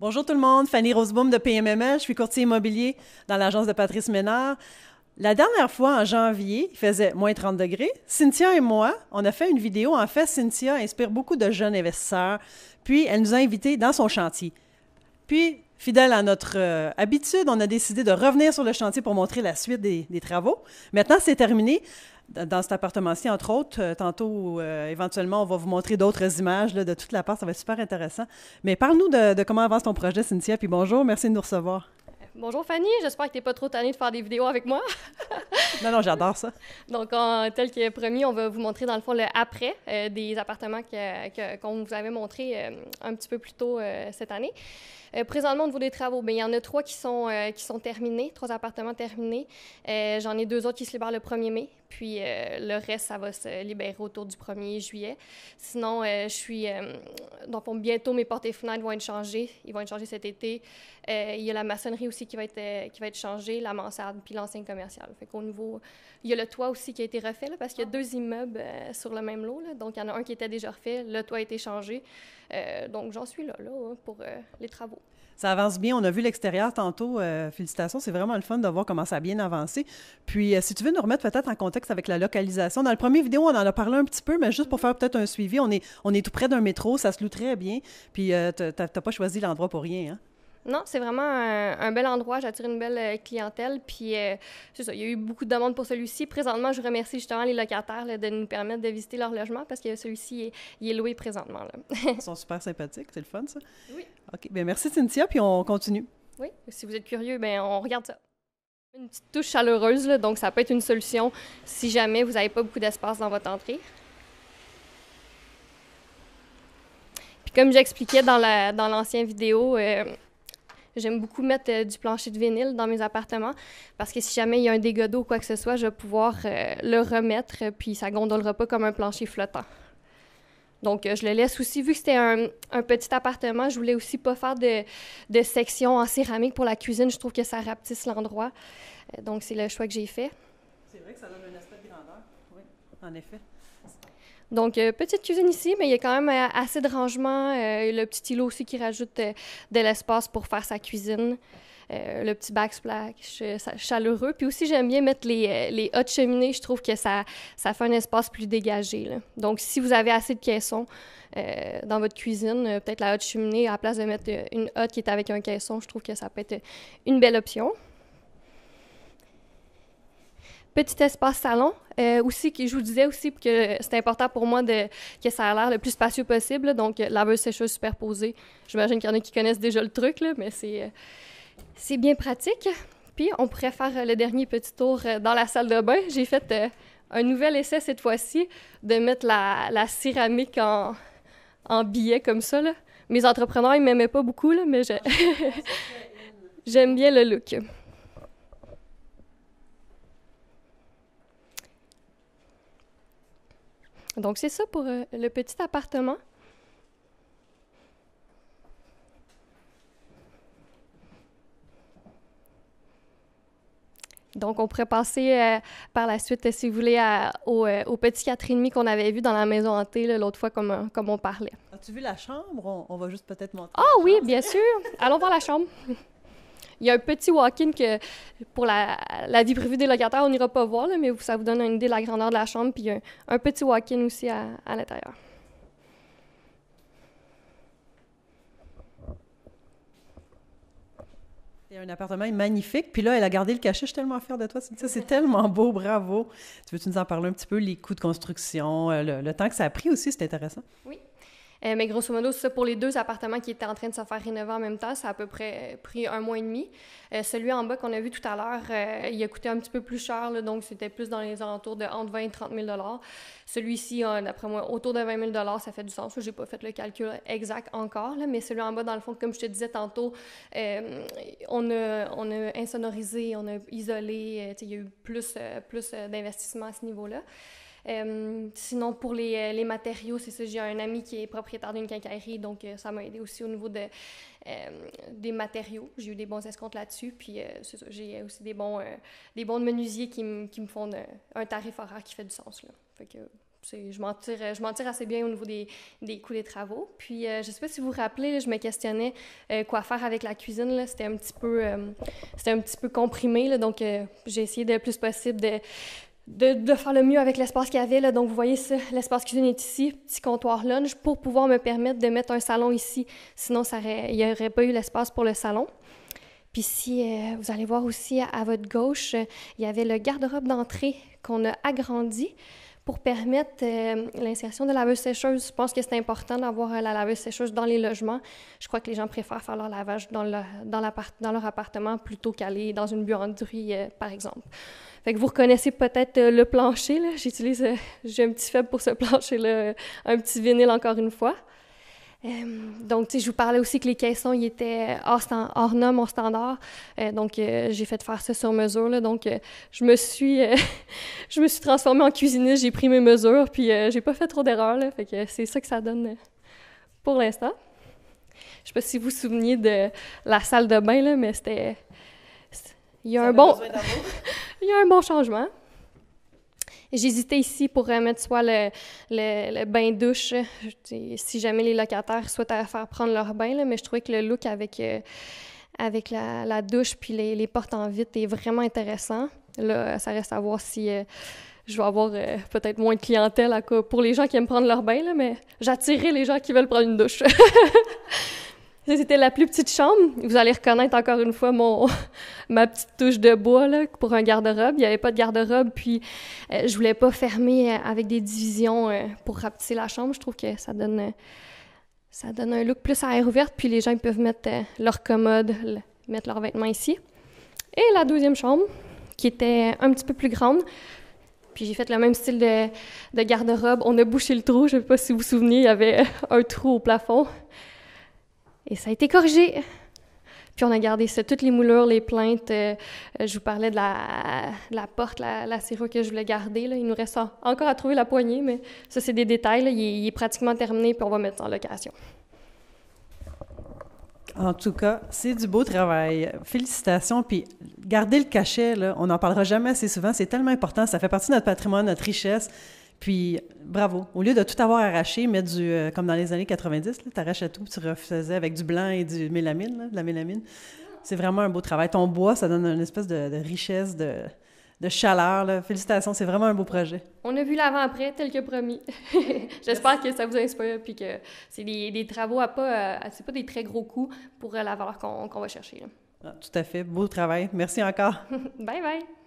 Bonjour tout le monde, Fanny Roseboom de PMML, je suis courtier immobilier dans l'agence de Patrice Ménard. La dernière fois, en janvier, il faisait moins 30 degrés. Cynthia et moi, on a fait une vidéo. En fait, Cynthia inspire beaucoup de jeunes investisseurs. Puis, elle nous a invités dans son chantier. Puis, fidèle à notre euh, habitude, on a décidé de revenir sur le chantier pour montrer la suite des, des travaux. Maintenant, c'est terminé dans cet appartement-ci, entre autres. Euh, tantôt, euh, éventuellement, on va vous montrer d'autres images de toute la part. Ça va être super intéressant. Mais parle-nous de, comment avance ton projet, Cynthia. Puis bonjour, merci de nous recevoir. Bonjour Fanny, j'espère que tu n'es pas trop tannée de faire des vidéos avec moi. non, non, j'adore ça. Donc, tel que promis, on va vous montrer dans le fond le après euh, des appartements qu'on vous avait montré un petit peu plus tôt cette année. Euh, présentement, au niveau des travaux, bien, il y en a trois qui sont, euh, qui sont terminés, trois appartements terminés. Euh, j'en ai deux autres qui se libèrent le 1er mai, puis le reste, ça va se libérer autour du 1er juillet. Sinon, je suis. donc, bientôt, mes portes et fenêtres vont être changées. Ils vont être changés cet été. il y a la maçonnerie aussi qui va être, qui va être changée, la mansarde, puis l'enseigne commerciale. Fait qu'au niveau. Il y a le toit aussi qui a été refait, là, parce qu'il y a deux immeubles sur le même lot. Là. Donc, il y en a un qui était déjà refait, le toit a été changé. donc, j'en suis là, là pour les travaux. Ça avance bien. On a vu l'extérieur tantôt. Euh, félicitations. C'est vraiment le fun de voir comment ça a bien avancé. Puis, euh, si tu veux nous remettre peut-être en contexte avec la localisation. Dans le premier vidéo, on en a parlé un petit peu, mais juste pour faire peut-être un suivi, on est, on est tout près d'un métro. Ça se loue très bien. Puis, euh, tu n'as pas choisi l'endroit pour rien. Hein? Non, c'est vraiment un, bel endroit. J'attire une belle euh, clientèle. Puis, euh, c'est ça, il y a eu beaucoup de demandes pour celui-ci. Présentement, je remercie justement les locataires de nous permettre de visiter leur logement parce que celui-ci, il est loué présentement. Ils sont super sympathiques. C'est le fun, ça? Oui. OK. Bien, merci, Cynthia. Puis, on continue. Oui. Si vous êtes curieux, bien, on regarde ça. Une petite touche chaleureuse, là, donc ça peut être une solution si jamais vous n'avez pas beaucoup d'espace dans votre entrée. Puis comme j'expliquais dans l'ancienne dans vidéo, euh, J'aime beaucoup mettre euh, du plancher de vinyle dans mes appartements parce que si jamais il y a un dégât d'eau ou quoi que ce soit, je vais pouvoir euh, le remettre euh, puis ça gondolera pas comme un plancher flottant. Donc, je le laisse aussi, vu que c'était un, petit appartement, je voulais aussi pas faire de, de, section en céramique pour la cuisine. Je trouve que ça rapetisse l'endroit. donc, c'est le choix que j'ai fait. C'est vrai que ça donne un aspect de grandeur. Oui, en effet. Donc, euh, petite cuisine ici, mais il y a quand même euh, assez de rangement. Euh, le petit îlot aussi qui rajoute de l'espace pour faire sa cuisine. le petit backsplash chaleureux. Puis aussi, j'aime bien mettre les, hottes cheminées. Je trouve que ça, ça fait un espace plus dégagé. Donc, si vous avez assez de caissons dans votre cuisine, peut-être la hotte cheminée, à la place de mettre une hotte qui est avec un caisson, je trouve que ça peut être une belle option petit espace salon. Euh, aussi, que je vous disais aussi que c'est important pour moi de, que ça a l'air le plus spacieux possible. Donc, laveuse sécheuse superposée. J'imagine qu'il y en a qui connaissent déjà le truc, là, mais c'est, euh, c'est bien pratique. Puis, on pourrait faire le dernier petit tour euh, dans la salle de bain. J'ai fait un nouvel essai cette fois-ci de mettre la, la céramique en, en billet comme ça. Là. Mes entrepreneurs, ils m'aimaient pas beaucoup, là, mais j'aime bien le look. Donc, c'est ça pour euh, le petit appartement. Donc, on pourrait passer euh, par la suite, si vous voulez, au, euh, au, petit 4,5 qu'on avait vu dans la maison hantée l'autre fois, comme, comme on parlait. As-tu vu la chambre? On, va juste peut-être montrer. Ah oui, bien sûr. Allons voir la chambre. Il y a un petit walk-in que pour la, la, vie privée des locataires, on n'ira pas voir, là, mais ça vous donne une idée de la grandeur de la chambre. Puis il y a un, petit walk-in aussi à, à l'intérieur. Il y a un appartement magnifique. Puis là, elle a gardé le cachet. Je suis tellement fière de toi. C'est tellement beau. Bravo. Tu veux-tu nous en parler un petit peu, les coûts de construction, euh, le, le temps que ça a pris aussi? C'est intéressant. Oui. Euh, mais grosso modo, ça pour les deux appartements qui étaient en train de se faire rénover en même temps, ça a à peu près pris un mois et demi. Euh, celui en bas qu'on a vu tout à l'heure, euh, il a coûté un petit peu plus cher, donc c'était plus dans les alentours de entre 20 et 30 000 Celui-ci, d'après moi, autour de 20 000 ça fait du sens. Je n'ai pas fait le calcul exact encore, mais celui en bas, dans le fond, comme je te disais tantôt, on, a, on a insonorisé, on a isolé, il y a eu plus, plus d'investissement à ce niveau-là. Euh, sinon, pour les, euh, les matériaux, c'est ça, j'ai un ami qui est propriétaire d'une quincaillerie, donc euh, ça m'a aidé aussi au niveau de, des matériaux. J'ai eu des bons escomptes là-dessus, puis c'est ça, j'ai aussi des bons, des bons menuisiers qui, qui me font un tarif horaire qui fait du sens. Là. Fait que je m'en tire, je m'en assez bien au niveau des, des coûts des travaux. Puis, je ne sais pas si vous vous rappelez, je me questionnais quoi faire avec la cuisine. C'était un petit peu, c'était un petit peu comprimé. Donc, j'ai essayé le plus possible de, de, faire le mieux avec l'espace qu'il y avait. Là. Donc, vous voyez, l'espace cuisine est ici, petit comptoir lunch, pour pouvoir me permettre de mettre un salon ici. Sinon, ça il n'y aurait pas eu l'espace pour le salon. Puis si euh, vous allez voir aussi à, votre gauche, il y avait le garde-robe d'entrée qu'on a agrandi pour permettre euh, l'insertion de laveuse-sécheuse. Je pense que c'est important d'avoir la laveuse-sécheuse dans les logements. Je crois que les gens préfèrent faire leur lavage dans, le, dans, leur appartement plutôt qu'aller dans une buanderie, euh, par exemple. Fait que vous reconnaissez peut-être le plancher. J'utilise, j'ai un petit faible pour ce plancher-là, un petit vinyle encore une fois. Euh, donc, tu sais, je vous parlais aussi que les caissons, ils étaient hors, hors normes, hors standard. Euh, donc, euh, j'ai fait faire ça sur mesure. Là, donc, je me suis je me suis transformée en cuisiniste, j'ai pris mes mesures, puis j'ai pas fait trop d'erreurs. Fait que c'est ça que ça donne pour l'instant. Je sais pas si vous vous souveniez de la salle de bain, là, mais c'était... Il y a un bon... Il y a un bon changement. J'hésitais ici pour mettre soit le, le, bain-douche, si jamais les locataires souhaitent faire prendre leur bain, mais je trouvais que le look avec, euh, avec la, douche puis les, les, portes en vitre est vraiment intéressant. Là, ça reste à voir si euh, je vais avoir euh, peut-être moins de clientèle pour les gens qui aiment prendre leur bain, là, mais j'attirerai les gens qui veulent prendre une douche. C'était la plus petite chambre. Vous allez reconnaître encore une fois mon ma petite touche de bois pour un garde-robe. Il n'y avait pas de garde-robe, puis euh, je voulais pas fermer euh, avec des divisions euh, pour rapetisser la chambre. Je trouve que ça donne ça donne un look plus à air ouverte, puis les gens peuvent mettre leur commode, mettre leurs vêtements ici. Et la deuxième chambre, qui était un petit peu plus grande. Puis j'ai fait le même style de, de garde-robe. On a bouché le trou. Je ne sais pas si vous vous souvenez, il y avait un trou au plafond. Et ça a été corrigé. Puis on a gardé ça, toutes les moulures, les plaintes. Euh, je vous parlais de la, porte, la, la, serrure que je voulais garder. Il nous reste encore à trouver la poignée, mais ça, c'est des détails. Il, est, pratiquement terminé, puis on va mettre en location. En tout cas, c'est du beau travail. Félicitations. Puis garder le cachet, on n'en parlera jamais assez souvent. C'est tellement important. Ça fait partie de notre patrimoine, notre richesse. Puis, bravo. Au lieu de tout avoir arraché, mettre du, euh, comme dans les années 90, tu arrachais tout, tu refaisais avec du blanc et du mélamine, de la mélamine. C'est vraiment un beau travail. Ton bois, ça donne une espèce de, richesse, de, de chaleur. Félicitations, c'est vraiment un beau projet. On a vu l'avant-après, tel que promis. J'espère que ça vous inspire, puis que c'est des, travaux à pas, euh, c'est pas des très gros coûts pour euh, la valeur qu'on va chercher. Ah, tout à fait, beau travail. Merci encore. bye bye.